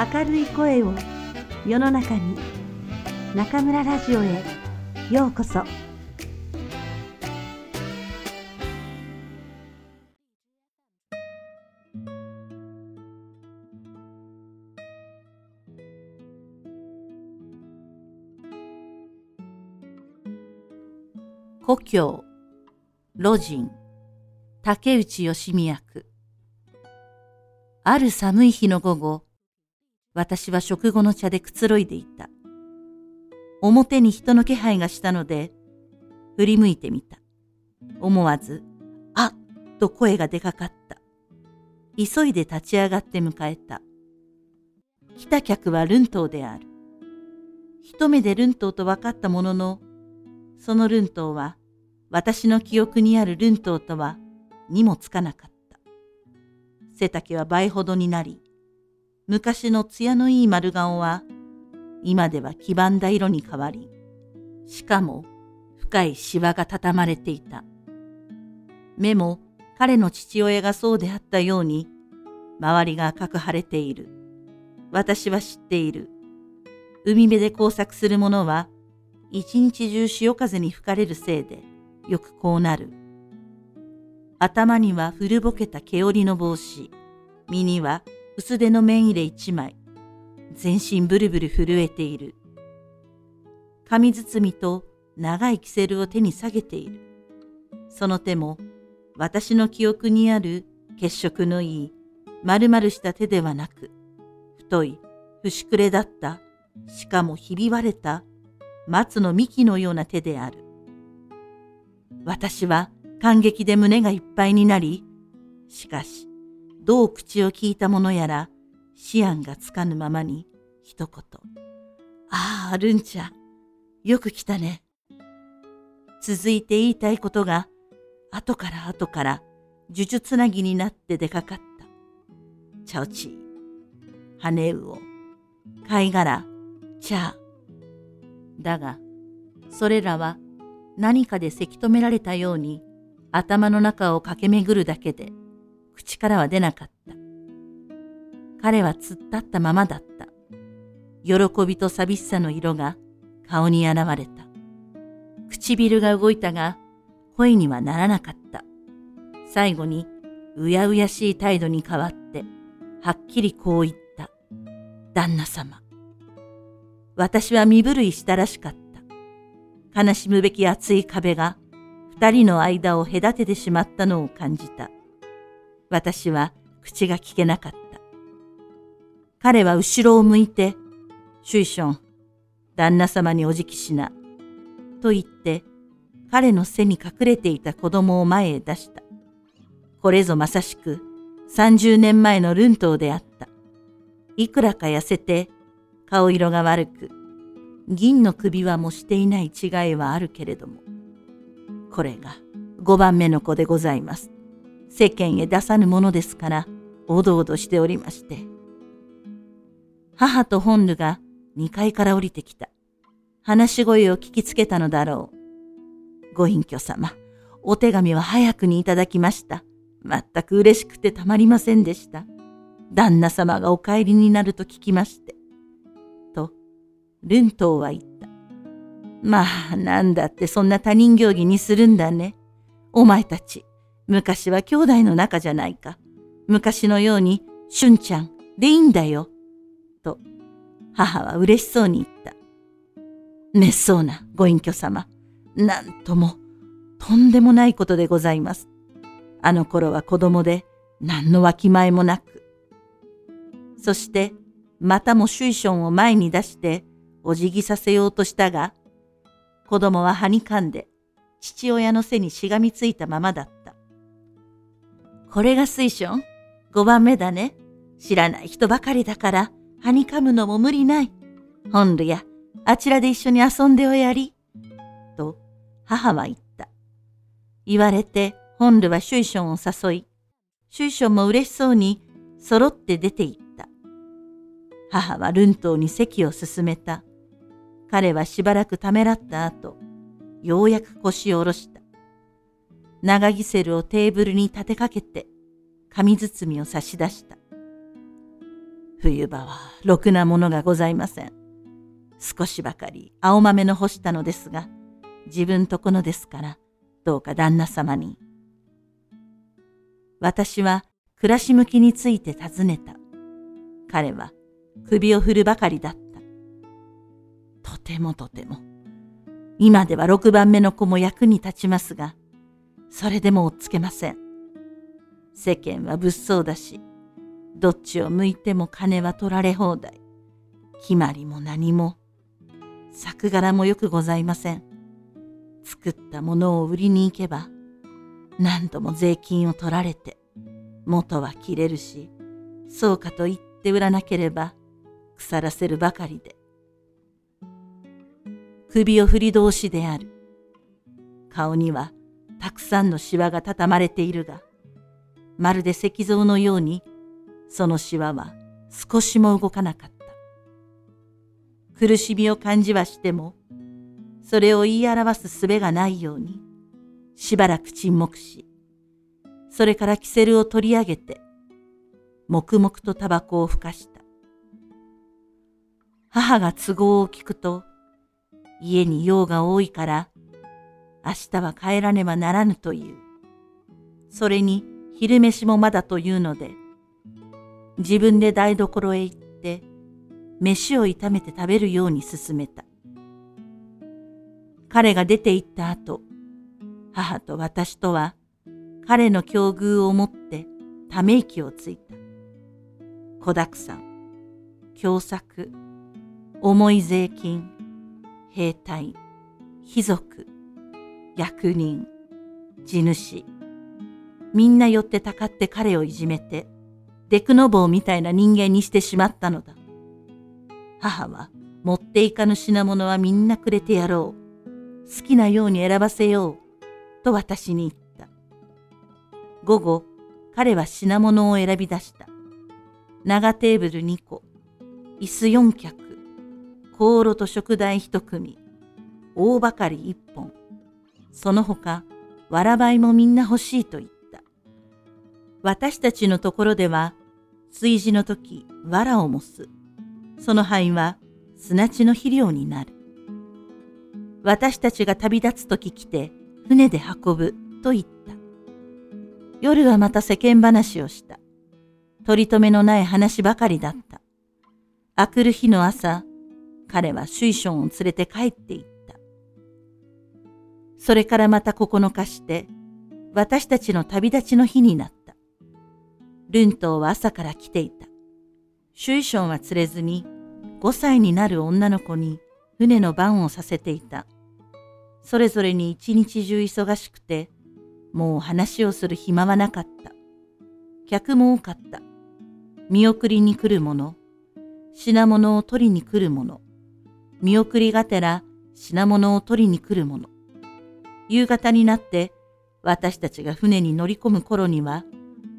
明るい声を世の中に中村ラジオへようこそ。故郷路人竹内義美役。ある寒い日の午後私は食後の茶でくつろいでいた表に人の気配がしたので振り向いてみた思わず「あっ!」と声が出かかった急いで立ち上がって迎えた来た客はルントウである一目でルントウと分かったもののそのルントウは私の記憶にあるルントウとはにもつかなかった。背丈は倍ほどになり、昔の艶のいい丸顔は今では黄ばんだ色に変わり、しかも深いシワが畳まれていた。目も彼の父親がそうであったように、周りが赤く腫れている。私は知っている。海辺で工作する者は、一日中潮風に吹かれるせいで、よくこうなる。頭には古ぼけた毛織の帽子、身には薄手の綿入れ一枚、全身ブルブル震えている。紙包みと長いキセルを手に下げている。その手も私の記憶にある血色のいい丸々した手ではなく、太い、節くれだった、しかもひび割れた松の幹のような手である。私は感激で胸がいっぱいになり、しかし、どう口を聞いたものやら、思案がつかぬままに、一言。ああ、ルンちゃん、よく来たね。続いて言いたいことが、後から後から、呪術つなぎになって出かかった。チャオチー、羽魚、貝殻、チャー。だが、それらは何かでせき止められたように頭の中を駆け巡るだけで口からは出なかった。彼は突っ立ったままだった。喜びと寂しさの色が顔に現れた。唇が動いたが声にはならなかった。最後にうやうやしい態度に変わってはっきりこう言った。旦那様。私は身震いしたらしかった。悲しむべき厚い壁が二人の間を隔ててしまったのを感じた。私は口が聞けなかった。彼は後ろを向いて、シュイション、旦那様にお辞儀しな、と言って、彼の背に隠れていた子供を前へ出した。これぞまさしく30年前のルントであった。いくらか痩せて、顔色が悪く、銀の首輪もしていない違いはあるけれども、これが5番目の子でございます。世間へ出さぬものですから、おどおどしておりまして。母と本ルが2階から降りてきた。話し声を聞きつけたのだろう。ご隠居様、お手紙は早くにいただきました。全く嬉しくてたまりませんでした。旦那様がお帰りになると聞きまして。とルントウは言った。まあ、なんだってそんな他人行儀にするんだね。お前たち、昔は兄弟の仲じゃないか。昔のように、しゅんちゃん、でいいんだよ。と、母は嬉しそうに言った。めっそうなご隠居様。なんとも、とんでもないことでございます。あの頃は子供で、何のわきまえもなく。そして、またもシュイションを前に出して、お辞儀させようとしたが、子供ははにかんで父親の背にしがみついたままだった。これが水晶？五番目だね。知らない人ばかりだから、はにかむのも無理ない。本ルや、あちらで一緒に遊んでおやり。と、母は言った。言われて、本ルはシュイションを誘い、シュイションも嬉しそうに、揃って出て行った。母はルントウに席を進めた。彼はしばらくためらった後、ようやく腰を下ろした。長ギセルをテーブルに立てかけて、紙包みを差し出した。冬場はろくなものがございません。少しばかり青豆の干したのですが、自分とこのですから、どうか旦那様に。私は暮らし向きについて尋ねた。彼は首を振るばかりだった。とてもとても。今では六番目の子も役に立ちますが、それでも追っつけません。世間は物騒だし、どっちを向いても金は取られ放題。決まりも何も、作柄もよくございません。作ったものを売りに行けば、何度も税金を取られて、元は切れるし、そうかと言って売らなければ、腐らせるばかりで。首を振り通しである。顔にはたくさんのシワが畳まれているが、まるで石像のように、そのシワは少しも動かなかった。苦しみを感じはしても、それを言い表す術がないように、しばらく沈黙し、それからキセルを取り上げて、黙々とタバコをふかした。母が都合を聞くと、家に用が多いから、明日は帰らねばならぬという。それに昼飯もまだというので、自分で台所へ行って、飯を炒めて食べるように勧めた。彼が出て行った後、母と私とは彼の境遇を思ってため息をついた。子だくさん、凶作、重い税金、兵隊、貴族、役人、地主、みんな寄ってたかって彼をいじめて、デクノボーみたいな人間にしてしまったのだ。母は持っていかぬ品物はみんなくれてやろう。好きなように選ばせよう、と私に言った。午後、彼は品物を選び出した。長テーブル2個、椅子4脚、香炉と食台1組、大ばかり1本、その他、わらばいもみんな欲しいと言った。私たちのところでは、炊事の時、わらをもす。その灰は砂地の肥料になる。私たちが旅立つ時来て船で運ぶと言った。夜はまた世間話をした。取り留めのない話ばかりだった。あくる日の朝、彼はシュイションを連れて帰っていた。それからまた9日して、私たちの旅立ちの日になった。ルントーは朝から来ていた。シュイションは連れずに、5歳になる女の子に船の番をさせていた。それぞれに一日中忙しくて、もう話をする暇はなかった。客も多かった。見送りに来る者、品物を取りに来る者、見送りがてら品物を取りに来る者。夕方になって私たちが船に乗り込む頃には、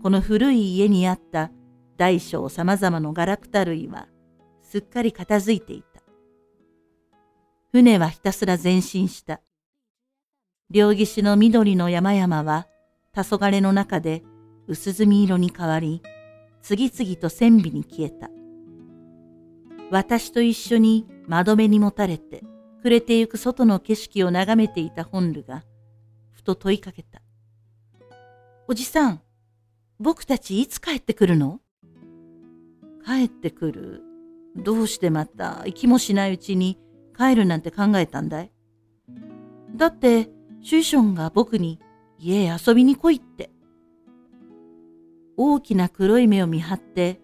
この古い家にあった大小様々のガラクタ類はすっかり片付いていた。船はひたすら前進した。両岸の緑の山々は黄昏の中で薄墨色に変わり、次々と線尾に消えた。私と一緒に窓辺にもたれて暮れてゆく外の景色を眺めていた本ルが、ふと問いかけた。おじさん、僕たちいつ帰ってくるの？帰ってくる？どうしてまた行きもしないうちに帰るなんて考えたんだい？だってシュイションが僕に家へ遊びに来いって。大きな黒い目を見張って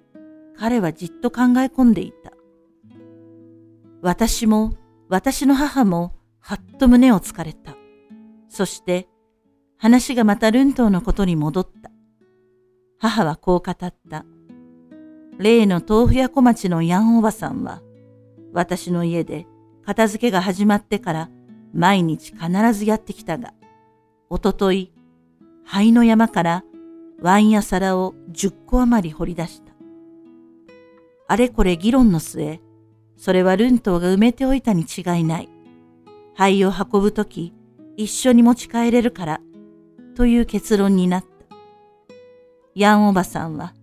彼はじっと考え込んでいた。私も私の母もはっと胸をつかれた。そして話がまたルントーのことに戻った。母はこう語った。例の豆腐屋小町のヤンおばさんは、私の家で片付けが始まってから毎日必ずやってきたが、おととい、灰の山からワインや皿を十個余り掘り出した。あれこれ議論の末、それはルントーが埋めておいたに違いない。灰を運ぶとき、一緒に持ち帰れるから、という結論になった。ヤンおばさんは、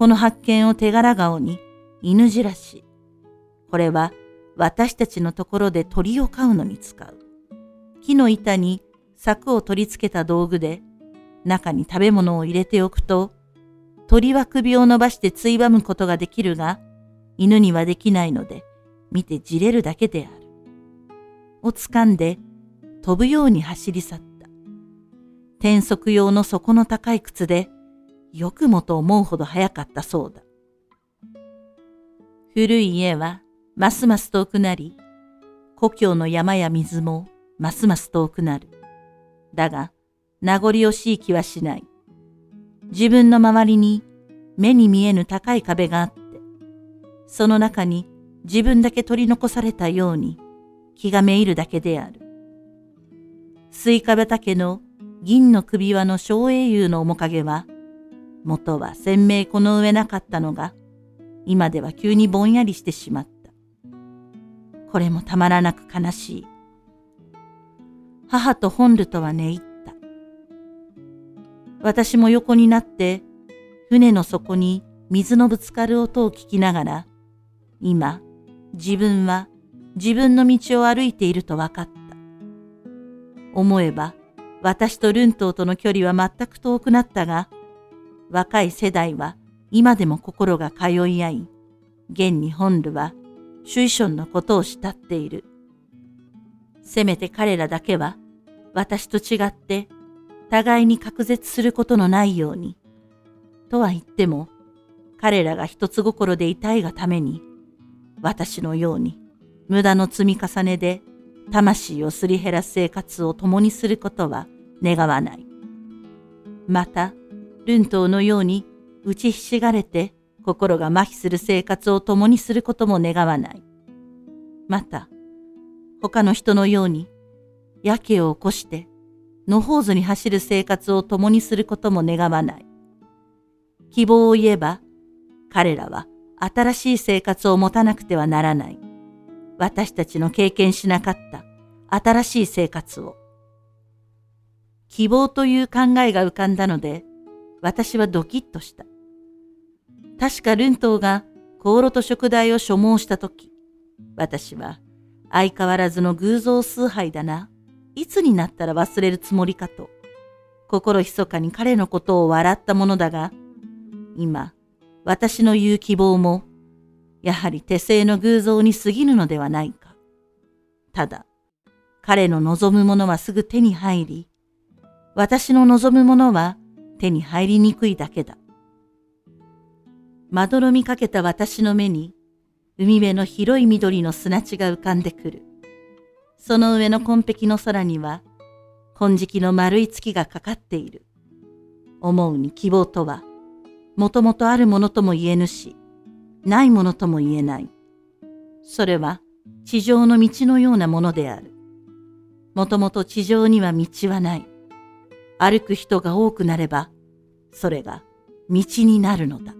この発見を手柄顔に、犬じらし。これは私たちのところで鳥を飼うのに使う。木の板に柵を取り付けた道具で中に食べ物を入れておくと鳥は首を伸ばしてついばむことができるが犬にはできないので見てじれるだけである。を掴んで飛ぶように走り去った。転足用の底の高い靴でよくもと思うほど速かったそうだ。古い家はますます遠くなり、故郷の山や水もますます遠くなる。だが、名残惜しい気はしない。自分の周りに目に見えぬ高い壁があって、その中に自分だけ取り残されたように気がめいるだけである。スイカ畑の銀の首輪の小英雄の面影は、元は鮮明この上なかったのが、今では急にぼんやりしてしまった。これもたまらなく悲しい。母と本ルとは寝入った。私も横になって、船の底に水のぶつかる音を聞きながら、今、自分は自分の道を歩いていると分かった。思えば、私とルントーとの距離は全く遠くなったが、若い世代は今でも心が通い合い、現に本ルはシュイシのことを慕っている。せめて彼らだけは私と違って互いに隔絶することのないように。とは言っても、彼らが一つ心でいたいがために、私のように無駄の積み重ねで魂をすり減らす生活を共にすることは願わない。また、ルントのように打ちひしがれて心が麻痺する生活を共にすることも願わない。また、他の人のように、やけを起こして、野放図に走る生活を共にすることも願わない。希望を言えば、彼らは新しい生活を持たなくてはならない。私たちの経験しなかった新しい生活を。希望という考えが浮かんだので、私はドキッとした。確かルントーが香炉と食材を所望したとき、私は相変わらずの偶像崇拝だな。いつになったら忘れるつもりかと、心密かに彼のことを笑ったものだが、今、私の言う希望も、やはり手製の偶像に過ぎぬのではないか。ただ、彼の望むものはすぐ手に入り、私の望むものは手に入りにくいだけだ。まどろみかけた私の目に、海辺の広い緑の砂地が浮かんでくる。その上の紺碧の空には、金色の丸い月がかかっている。思うに希望とは、もともとあるものとも言えぬし、ないものとも言えない。それは地上の道のようなものである。もともと地上には道はない。歩く人が多くなれば、それが道になるのだ。